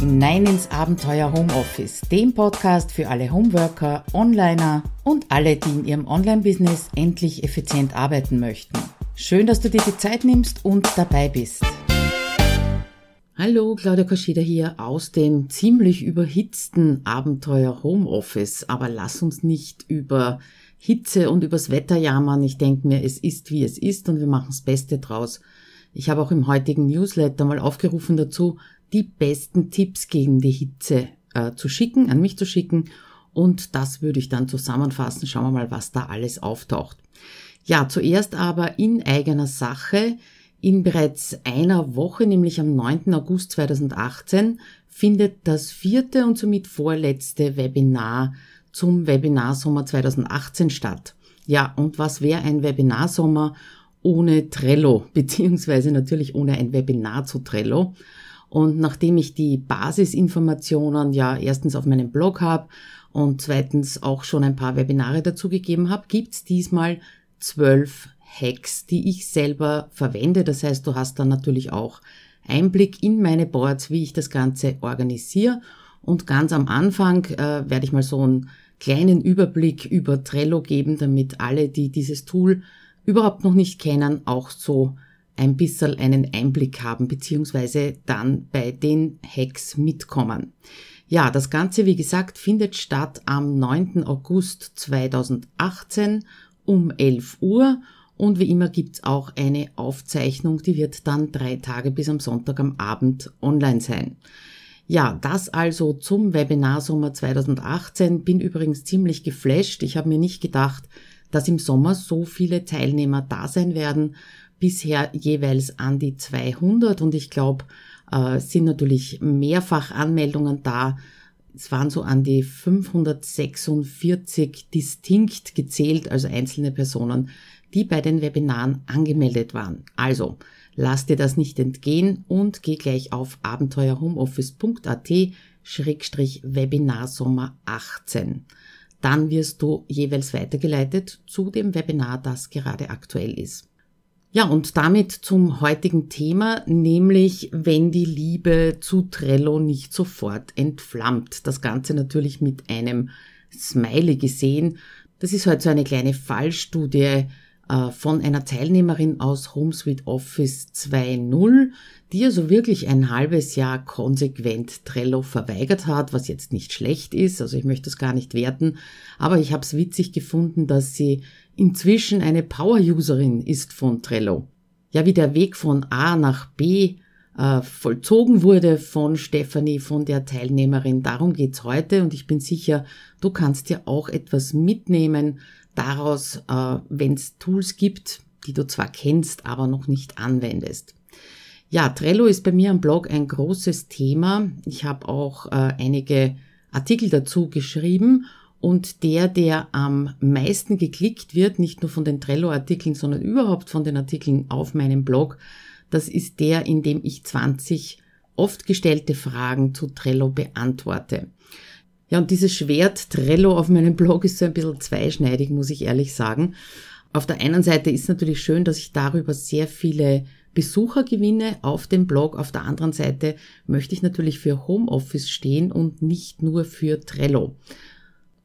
hinein ins Abenteuer Homeoffice, dem Podcast für alle Homeworker, Onliner und alle, die in ihrem Online-Business endlich effizient arbeiten möchten. Schön, dass du dir die Zeit nimmst und dabei bist. Hallo, Claudia Koschida hier aus dem ziemlich überhitzten Abenteuer Homeoffice. Aber lass uns nicht über Hitze und übers Wetter jammern. Ich denke mir, es ist wie es ist und wir machen das Beste draus. Ich habe auch im heutigen Newsletter mal aufgerufen dazu, die besten Tipps gegen die Hitze äh, zu schicken, an mich zu schicken. Und das würde ich dann zusammenfassen. Schauen wir mal, was da alles auftaucht. Ja, zuerst aber in eigener Sache. In bereits einer Woche, nämlich am 9. August 2018, findet das vierte und somit vorletzte Webinar zum Webinarsommer 2018 statt. Ja, und was wäre ein Webinarsommer ohne Trello, beziehungsweise natürlich ohne ein Webinar zu Trello? Und nachdem ich die Basisinformationen ja erstens auf meinem Blog habe und zweitens auch schon ein paar Webinare dazugegeben habe, gibt's diesmal zwölf Hacks, die ich selber verwende. Das heißt, du hast dann natürlich auch Einblick in meine Boards, wie ich das Ganze organisiere. Und ganz am Anfang äh, werde ich mal so einen kleinen Überblick über Trello geben, damit alle, die dieses Tool überhaupt noch nicht kennen, auch so ein bisschen einen Einblick haben, beziehungsweise dann bei den Hacks mitkommen. Ja, das Ganze, wie gesagt, findet statt am 9. August 2018 um 11 Uhr und wie immer gibt's auch eine Aufzeichnung, die wird dann drei Tage bis am Sonntag am Abend online sein. Ja, das also zum Webinar Sommer 2018. Bin übrigens ziemlich geflasht. Ich habe mir nicht gedacht, dass im Sommer so viele Teilnehmer da sein werden bisher jeweils an die 200 und ich glaube, äh, sind natürlich mehrfach Anmeldungen da. Es waren so an die 546 distinkt gezählt, also einzelne Personen, die bei den Webinaren angemeldet waren. Also, lass dir das nicht entgehen und geh gleich auf abenteuerhomeoffice.at Schrägstrich Webinarsommer 18. Dann wirst du jeweils weitergeleitet zu dem Webinar, das gerade aktuell ist. Ja, und damit zum heutigen Thema, nämlich wenn die Liebe zu Trello nicht sofort entflammt. Das Ganze natürlich mit einem Smiley gesehen. Das ist heute so eine kleine Fallstudie von einer Teilnehmerin aus HomeSuite Office 2.0, die also wirklich ein halbes Jahr konsequent Trello verweigert hat, was jetzt nicht schlecht ist, also ich möchte das gar nicht werten, aber ich habe es witzig gefunden, dass sie inzwischen eine Power-Userin ist von Trello. Ja, wie der Weg von A nach B äh, vollzogen wurde von Stephanie, von der Teilnehmerin. Darum geht's heute und ich bin sicher, du kannst dir auch etwas mitnehmen daraus, äh, wenn es Tools gibt, die du zwar kennst, aber noch nicht anwendest. Ja, Trello ist bei mir am Blog ein großes Thema. Ich habe auch äh, einige Artikel dazu geschrieben und der, der am meisten geklickt wird, nicht nur von den Trello-Artikeln, sondern überhaupt von den Artikeln auf meinem Blog, das ist der, in dem ich 20 oft gestellte Fragen zu Trello beantworte. Ja, und dieses Schwert Trello auf meinem Blog ist so ein bisschen zweischneidig, muss ich ehrlich sagen. Auf der einen Seite ist natürlich schön, dass ich darüber sehr viele Besucher gewinne auf dem Blog. Auf der anderen Seite möchte ich natürlich für Homeoffice stehen und nicht nur für Trello.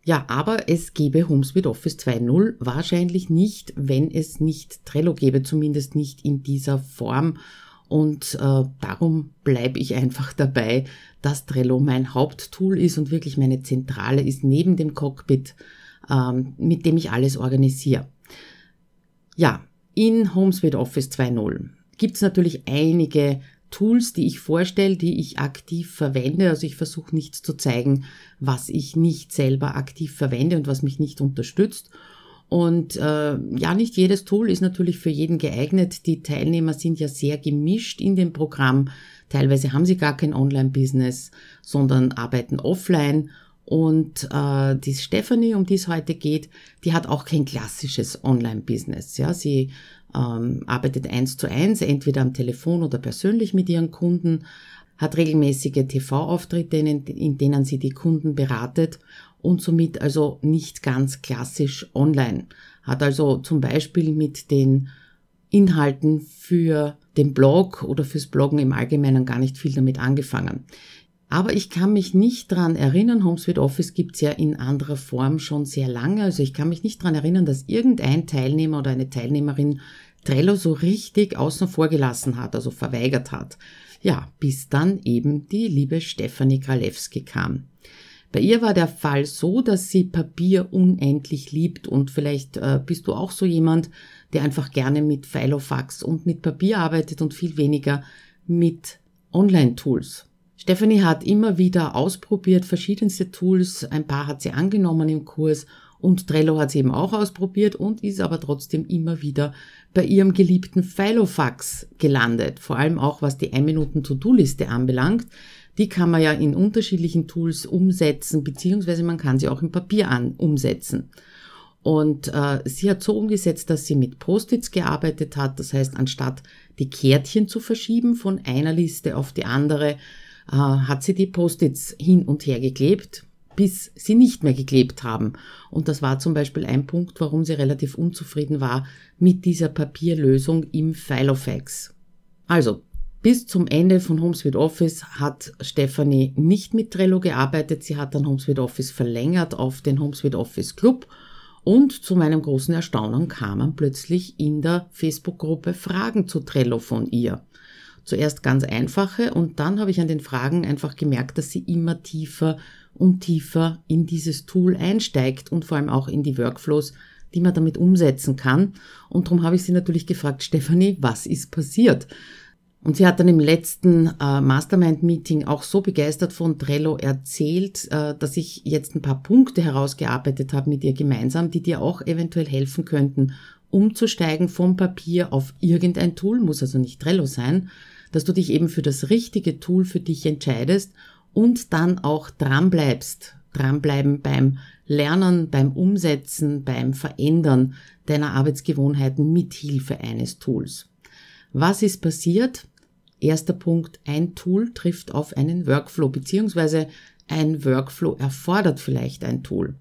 Ja, aber es gäbe HomeSuite Office 2.0 wahrscheinlich nicht, wenn es nicht Trello gäbe, zumindest nicht in dieser Form. Und äh, darum bleibe ich einfach dabei, dass Trello mein Haupttool ist und wirklich meine Zentrale ist neben dem Cockpit, ähm, mit dem ich alles organisiere. Ja, in HomeSuite Office 2.0 gibt es natürlich einige Tools, die ich vorstelle, die ich aktiv verwende. Also ich versuche nichts zu zeigen, was ich nicht selber aktiv verwende und was mich nicht unterstützt. Und äh, ja, nicht jedes Tool ist natürlich für jeden geeignet. Die Teilnehmer sind ja sehr gemischt in dem Programm. Teilweise haben sie gar kein Online-Business, sondern arbeiten offline. Und äh, die Stephanie, um die es heute geht, die hat auch kein klassisches Online-Business. Ja, sie ähm, arbeitet eins zu eins, entweder am Telefon oder persönlich mit ihren Kunden, hat regelmäßige TV-Auftritte, in, in denen sie die Kunden beratet und somit also nicht ganz klassisch online. Hat also zum Beispiel mit den Inhalten für den Blog oder fürs Bloggen im Allgemeinen gar nicht viel damit angefangen. Aber ich kann mich nicht dran erinnern, HomeSuite Office gibt's ja in anderer Form schon sehr lange, also ich kann mich nicht dran erinnern, dass irgendein Teilnehmer oder eine Teilnehmerin Trello so richtig außen vor gelassen hat, also verweigert hat. Ja, bis dann eben die liebe Stefanie Kralewski kam. Bei ihr war der Fall so, dass sie Papier unendlich liebt und vielleicht äh, bist du auch so jemand, der einfach gerne mit Filofax und mit Papier arbeitet und viel weniger mit Online-Tools. Stephanie hat immer wieder ausprobiert verschiedenste Tools, ein paar hat sie angenommen im Kurs und Trello hat sie eben auch ausprobiert und ist aber trotzdem immer wieder bei ihrem geliebten Filofax gelandet, vor allem auch was die 1-Minuten-To-Do-Liste anbelangt. Die kann man ja in unterschiedlichen Tools umsetzen, beziehungsweise man kann sie auch im Papier an umsetzen. Und äh, sie hat so umgesetzt, dass sie mit Post-its gearbeitet hat. Das heißt, anstatt die Kärtchen zu verschieben von einer Liste auf die andere, äh, hat sie die Post-its hin und her geklebt, bis sie nicht mehr geklebt haben. Und das war zum Beispiel ein Punkt, warum sie relativ unzufrieden war mit dieser Papierlösung im Filofax. Also, bis zum Ende von HomeSuite Office hat Stephanie nicht mit Trello gearbeitet. Sie hat dann HomeSuite Office verlängert auf den HomeSuite Office Club. Und zu meinem großen Erstaunen kamen plötzlich in der Facebook-Gruppe Fragen zu Trello von ihr. Zuerst ganz einfache und dann habe ich an den Fragen einfach gemerkt, dass sie immer tiefer und tiefer in dieses Tool einsteigt und vor allem auch in die Workflows, die man damit umsetzen kann. Und darum habe ich sie natürlich gefragt, Stefanie, was ist passiert? Und sie hat dann im letzten äh, Mastermind-Meeting auch so begeistert von Trello erzählt, äh, dass ich jetzt ein paar Punkte herausgearbeitet habe mit ihr gemeinsam, die dir auch eventuell helfen könnten, umzusteigen vom Papier auf irgendein Tool, muss also nicht Trello sein, dass du dich eben für das richtige Tool für dich entscheidest und dann auch dranbleibst, dranbleiben beim Lernen, beim Umsetzen, beim Verändern deiner Arbeitsgewohnheiten mit Hilfe eines Tools. Was ist passiert? Erster Punkt, ein Tool trifft auf einen Workflow, beziehungsweise ein Workflow erfordert vielleicht ein Tool.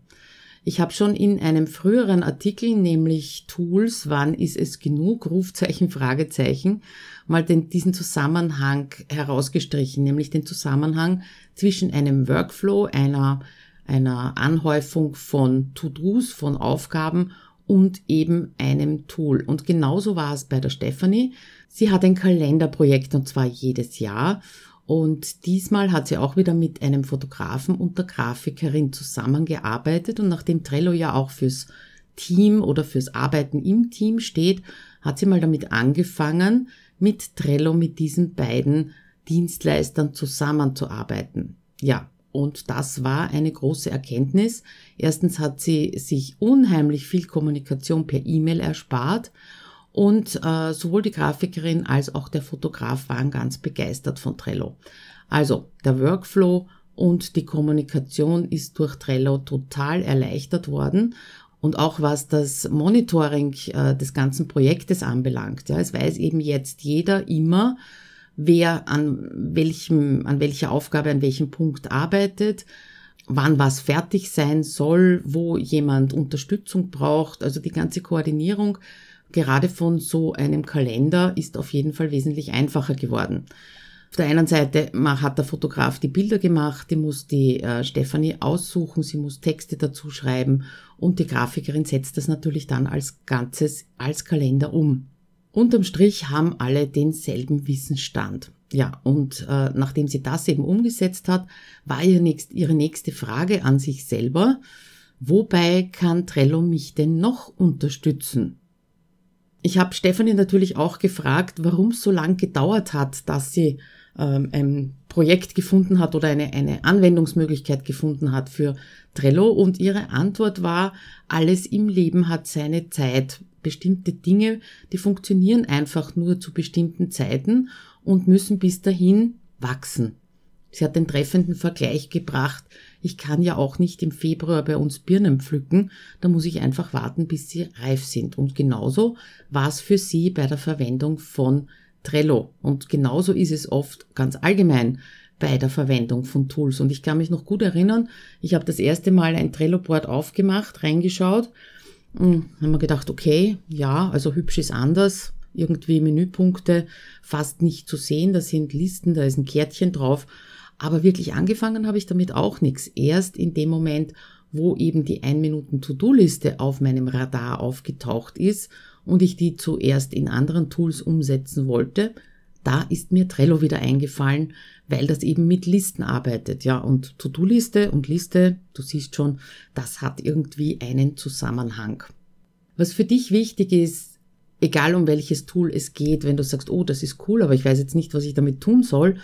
Ich habe schon in einem früheren Artikel, nämlich Tools, wann ist es genug, Rufzeichen, Fragezeichen, mal den, diesen Zusammenhang herausgestrichen, nämlich den Zusammenhang zwischen einem Workflow, einer, einer Anhäufung von To-Dos, von Aufgaben und eben einem Tool. Und genauso war es bei der Stephanie. Sie hat ein Kalenderprojekt und zwar jedes Jahr. Und diesmal hat sie auch wieder mit einem Fotografen und der Grafikerin zusammengearbeitet. Und nachdem Trello ja auch fürs Team oder fürs Arbeiten im Team steht, hat sie mal damit angefangen, mit Trello mit diesen beiden Dienstleistern zusammenzuarbeiten. Ja, und das war eine große Erkenntnis. Erstens hat sie sich unheimlich viel Kommunikation per E-Mail erspart und äh, sowohl die Grafikerin als auch der Fotograf waren ganz begeistert von Trello. Also der Workflow und die Kommunikation ist durch Trello total erleichtert worden und auch was das Monitoring äh, des ganzen Projektes anbelangt. Ja, es weiß eben jetzt jeder immer, wer an welchem, an welcher Aufgabe, an welchem Punkt arbeitet, wann was fertig sein soll, wo jemand Unterstützung braucht. Also die ganze Koordinierung gerade von so einem Kalender ist auf jeden Fall wesentlich einfacher geworden. Auf der einen Seite hat der Fotograf die Bilder gemacht, die muss die äh, Stefanie aussuchen, sie muss Texte dazu schreiben und die Grafikerin setzt das natürlich dann als Ganzes als Kalender um. Unterm Strich haben alle denselben Wissensstand. Ja, und äh, nachdem sie das eben umgesetzt hat, war ihr nächst, ihre nächste Frage an sich selber, wobei kann Trello mich denn noch unterstützen? Ich habe Stefanie natürlich auch gefragt, warum es so lang gedauert hat, dass sie ähm, ein Projekt gefunden hat oder eine, eine Anwendungsmöglichkeit gefunden hat für Trello. Und ihre Antwort war, alles im Leben hat seine Zeit bestimmte Dinge, die funktionieren einfach nur zu bestimmten Zeiten und müssen bis dahin wachsen. Sie hat den treffenden Vergleich gebracht, ich kann ja auch nicht im Februar bei uns Birnen pflücken, da muss ich einfach warten, bis sie reif sind. Und genauso war es für sie bei der Verwendung von Trello. Und genauso ist es oft ganz allgemein bei der Verwendung von Tools. Und ich kann mich noch gut erinnern, ich habe das erste Mal ein Trello-Board aufgemacht, reingeschaut hm, haben wir gedacht, okay, ja, also hübsch ist anders. Irgendwie Menüpunkte fast nicht zu sehen. Da sind Listen, da ist ein Kärtchen drauf. Aber wirklich angefangen habe ich damit auch nichts. Erst in dem Moment, wo eben die 1 Minuten To-Do-Liste auf meinem Radar aufgetaucht ist und ich die zuerst in anderen Tools umsetzen wollte, da ist mir Trello wieder eingefallen, weil das eben mit Listen arbeitet, ja, und To-Do-Liste und Liste, du siehst schon, das hat irgendwie einen Zusammenhang. Was für dich wichtig ist, egal um welches Tool es geht, wenn du sagst, oh, das ist cool, aber ich weiß jetzt nicht, was ich damit tun soll,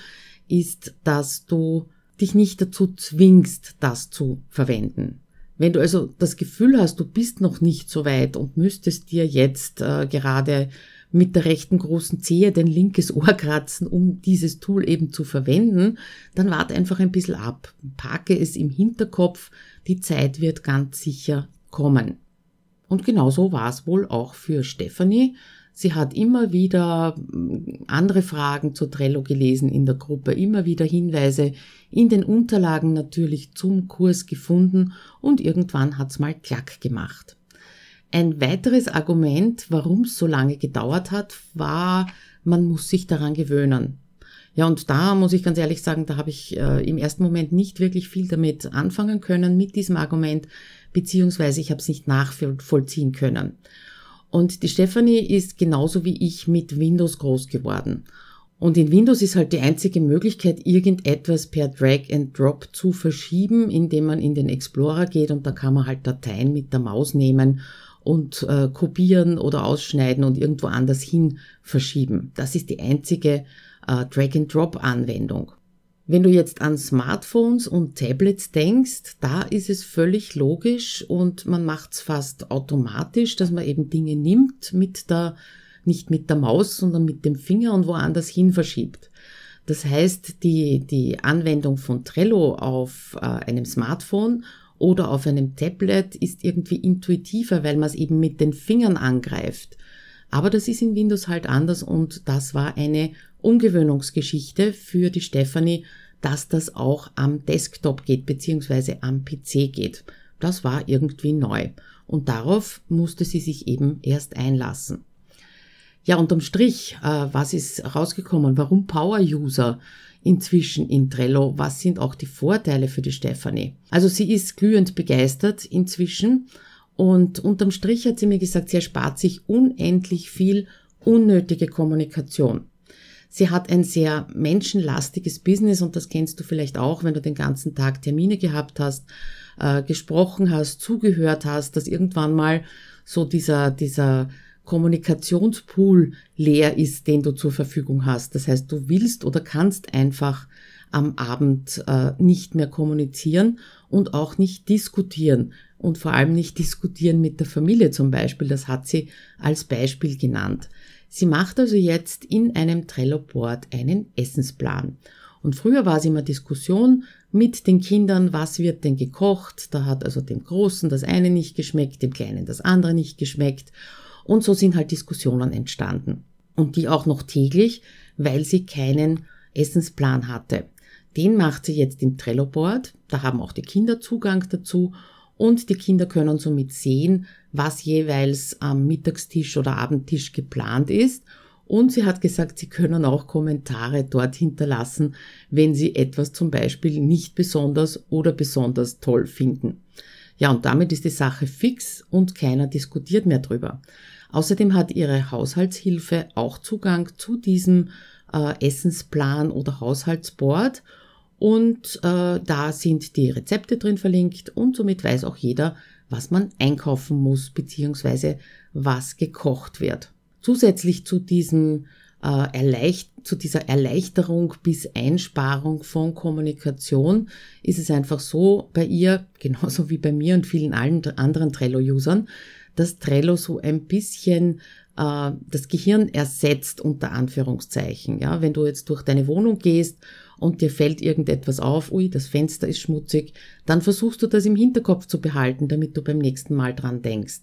ist, dass du dich nicht dazu zwingst, das zu verwenden. Wenn du also das Gefühl hast, du bist noch nicht so weit und müsstest dir jetzt äh, gerade mit der rechten großen Zehe dein linkes Ohr kratzen, um dieses Tool eben zu verwenden, dann warte einfach ein bisschen ab. Parke es im Hinterkopf, die Zeit wird ganz sicher kommen. Und genauso war es wohl auch für Stephanie. Sie hat immer wieder mm, andere Fragen zu Trello gelesen in der Gruppe, immer wieder Hinweise in den Unterlagen natürlich zum Kurs gefunden und irgendwann hat's mal klack gemacht. Ein weiteres Argument, warum es so lange gedauert hat, war, man muss sich daran gewöhnen. Ja, und da muss ich ganz ehrlich sagen, da habe ich äh, im ersten Moment nicht wirklich viel damit anfangen können, mit diesem Argument, beziehungsweise ich habe es nicht nachvollziehen können. Und die Stephanie ist genauso wie ich mit Windows groß geworden. Und in Windows ist halt die einzige Möglichkeit, irgendetwas per Drag and Drop zu verschieben, indem man in den Explorer geht und da kann man halt Dateien mit der Maus nehmen und äh, kopieren oder ausschneiden und irgendwo anders hin verschieben. Das ist die einzige äh, Drag-and-Drop-Anwendung. Wenn du jetzt an Smartphones und Tablets denkst, da ist es völlig logisch und man macht es fast automatisch, dass man eben Dinge nimmt mit der, nicht mit der Maus, sondern mit dem Finger und woanders hin verschiebt. Das heißt, die, die Anwendung von Trello auf äh, einem Smartphone oder auf einem Tablet ist irgendwie intuitiver, weil man es eben mit den Fingern angreift. Aber das ist in Windows halt anders und das war eine Umgewöhnungsgeschichte für die Stephanie, dass das auch am Desktop geht beziehungsweise am PC geht. Das war irgendwie neu und darauf musste sie sich eben erst einlassen. Ja, unterm Strich, äh, was ist rausgekommen? Warum Power-User? Inzwischen in Trello. Was sind auch die Vorteile für die Stefanie? Also sie ist glühend begeistert inzwischen und unterm Strich hat sie mir gesagt, sie erspart sich unendlich viel unnötige Kommunikation. Sie hat ein sehr menschenlastiges Business und das kennst du vielleicht auch, wenn du den ganzen Tag Termine gehabt hast, äh, gesprochen hast, zugehört hast, dass irgendwann mal so dieser, dieser Kommunikationspool leer ist, den du zur Verfügung hast. Das heißt, du willst oder kannst einfach am Abend äh, nicht mehr kommunizieren und auch nicht diskutieren und vor allem nicht diskutieren mit der Familie zum Beispiel. Das hat sie als Beispiel genannt. Sie macht also jetzt in einem Trello-Board einen Essensplan. Und früher war es immer Diskussion mit den Kindern, was wird denn gekocht? Da hat also dem Großen das eine nicht geschmeckt, dem Kleinen das andere nicht geschmeckt. Und so sind halt Diskussionen entstanden. Und die auch noch täglich, weil sie keinen Essensplan hatte. Den macht sie jetzt im Trello-Board. Da haben auch die Kinder Zugang dazu. Und die Kinder können somit sehen, was jeweils am Mittagstisch oder Abendtisch geplant ist. Und sie hat gesagt, sie können auch Kommentare dort hinterlassen, wenn sie etwas zum Beispiel nicht besonders oder besonders toll finden. Ja, und damit ist die Sache fix und keiner diskutiert mehr drüber. Außerdem hat ihre Haushaltshilfe auch Zugang zu diesem äh, Essensplan oder Haushaltsboard und äh, da sind die Rezepte drin verlinkt und somit weiß auch jeder, was man einkaufen muss beziehungsweise was gekocht wird. Zusätzlich zu diesem äh, erleicht zu dieser Erleichterung bis Einsparung von Kommunikation ist es einfach so bei ihr, genauso wie bei mir und vielen anderen Trello-Usern, dass Trello so ein bisschen äh, das Gehirn ersetzt unter Anführungszeichen. Ja, wenn du jetzt durch deine Wohnung gehst und dir fällt irgendetwas auf, ui, das Fenster ist schmutzig, dann versuchst du das im Hinterkopf zu behalten, damit du beim nächsten Mal dran denkst.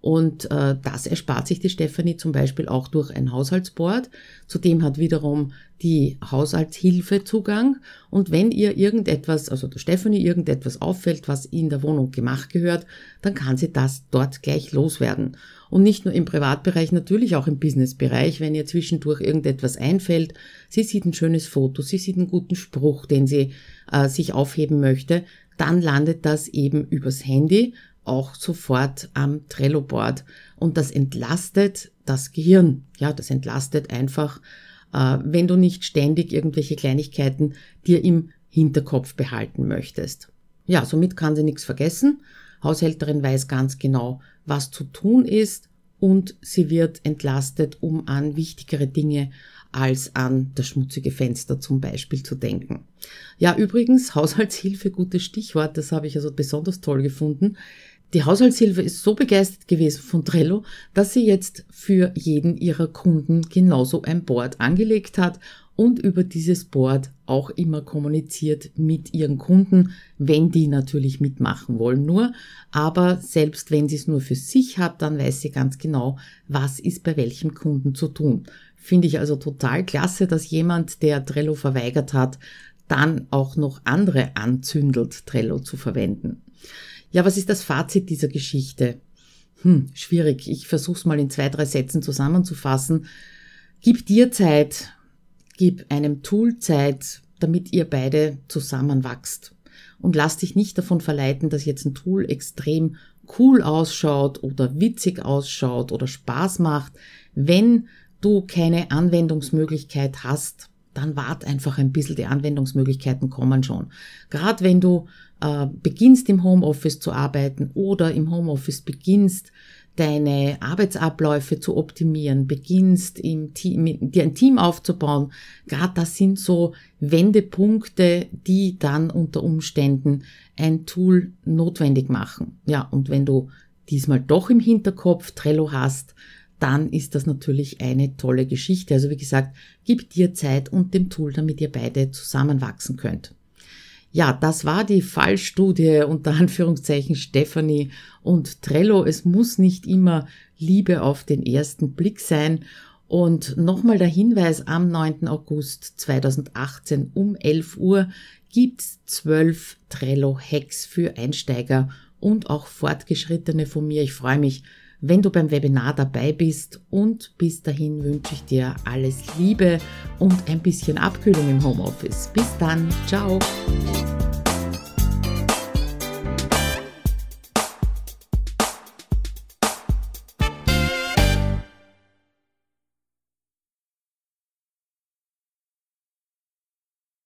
Und äh, das erspart sich die Stefanie zum Beispiel auch durch ein Haushaltsboard. Zudem hat wiederum die Haushaltshilfe Zugang. Und wenn ihr irgendetwas, also der Stefanie irgendetwas auffällt, was in der Wohnung gemacht gehört, dann kann sie das dort gleich loswerden. Und nicht nur im Privatbereich, natürlich auch im Businessbereich, wenn ihr zwischendurch irgendetwas einfällt. Sie sieht ein schönes Foto, sie sieht einen guten Spruch, den sie äh, sich aufheben möchte, dann landet das eben übers Handy auch sofort am Trello-Board. Und das entlastet das Gehirn. Ja, das entlastet einfach, äh, wenn du nicht ständig irgendwelche Kleinigkeiten dir im Hinterkopf behalten möchtest. Ja, somit kann sie nichts vergessen. Haushälterin weiß ganz genau, was zu tun ist und sie wird entlastet, um an wichtigere Dinge als an das schmutzige Fenster zum Beispiel zu denken. Ja, übrigens, Haushaltshilfe, gutes Stichwort, das habe ich also besonders toll gefunden. Die Haushaltshilfe ist so begeistert gewesen von Trello, dass sie jetzt für jeden ihrer Kunden genauso ein Board angelegt hat und über dieses Board auch immer kommuniziert mit ihren Kunden, wenn die natürlich mitmachen wollen nur. Aber selbst wenn sie es nur für sich hat, dann weiß sie ganz genau, was ist bei welchem Kunden zu tun. Finde ich also total klasse, dass jemand, der Trello verweigert hat, dann auch noch andere anzündelt, Trello zu verwenden. Ja, was ist das Fazit dieser Geschichte? Hm, schwierig. Ich versuche es mal in zwei, drei Sätzen zusammenzufassen. Gib dir Zeit, gib einem Tool Zeit, damit ihr beide zusammenwachst. Und lass dich nicht davon verleiten, dass jetzt ein Tool extrem cool ausschaut oder witzig ausschaut oder Spaß macht. Wenn du keine Anwendungsmöglichkeit hast, dann wart einfach ein bisschen, die Anwendungsmöglichkeiten kommen schon. Gerade wenn du äh, beginnst im Homeoffice zu arbeiten oder im Homeoffice beginnst, deine Arbeitsabläufe zu optimieren, beginnst im Team, dir ein Team aufzubauen, gerade das sind so Wendepunkte, die dann unter Umständen ein Tool notwendig machen. Ja, und wenn du diesmal doch im Hinterkopf Trello hast, dann ist das natürlich eine tolle Geschichte. Also wie gesagt, gib dir Zeit und dem Tool, damit ihr beide zusammenwachsen könnt. Ja, das war die Fallstudie unter Anführungszeichen Stephanie und Trello. Es muss nicht immer Liebe auf den ersten Blick sein. Und nochmal der Hinweis, am 9. August 2018 um 11 Uhr gibt's zwölf Trello-Hacks für Einsteiger und auch Fortgeschrittene von mir. Ich freue mich, wenn du beim Webinar dabei bist. Und bis dahin wünsche ich dir alles Liebe und ein bisschen Abkühlung im Homeoffice. Bis dann, ciao.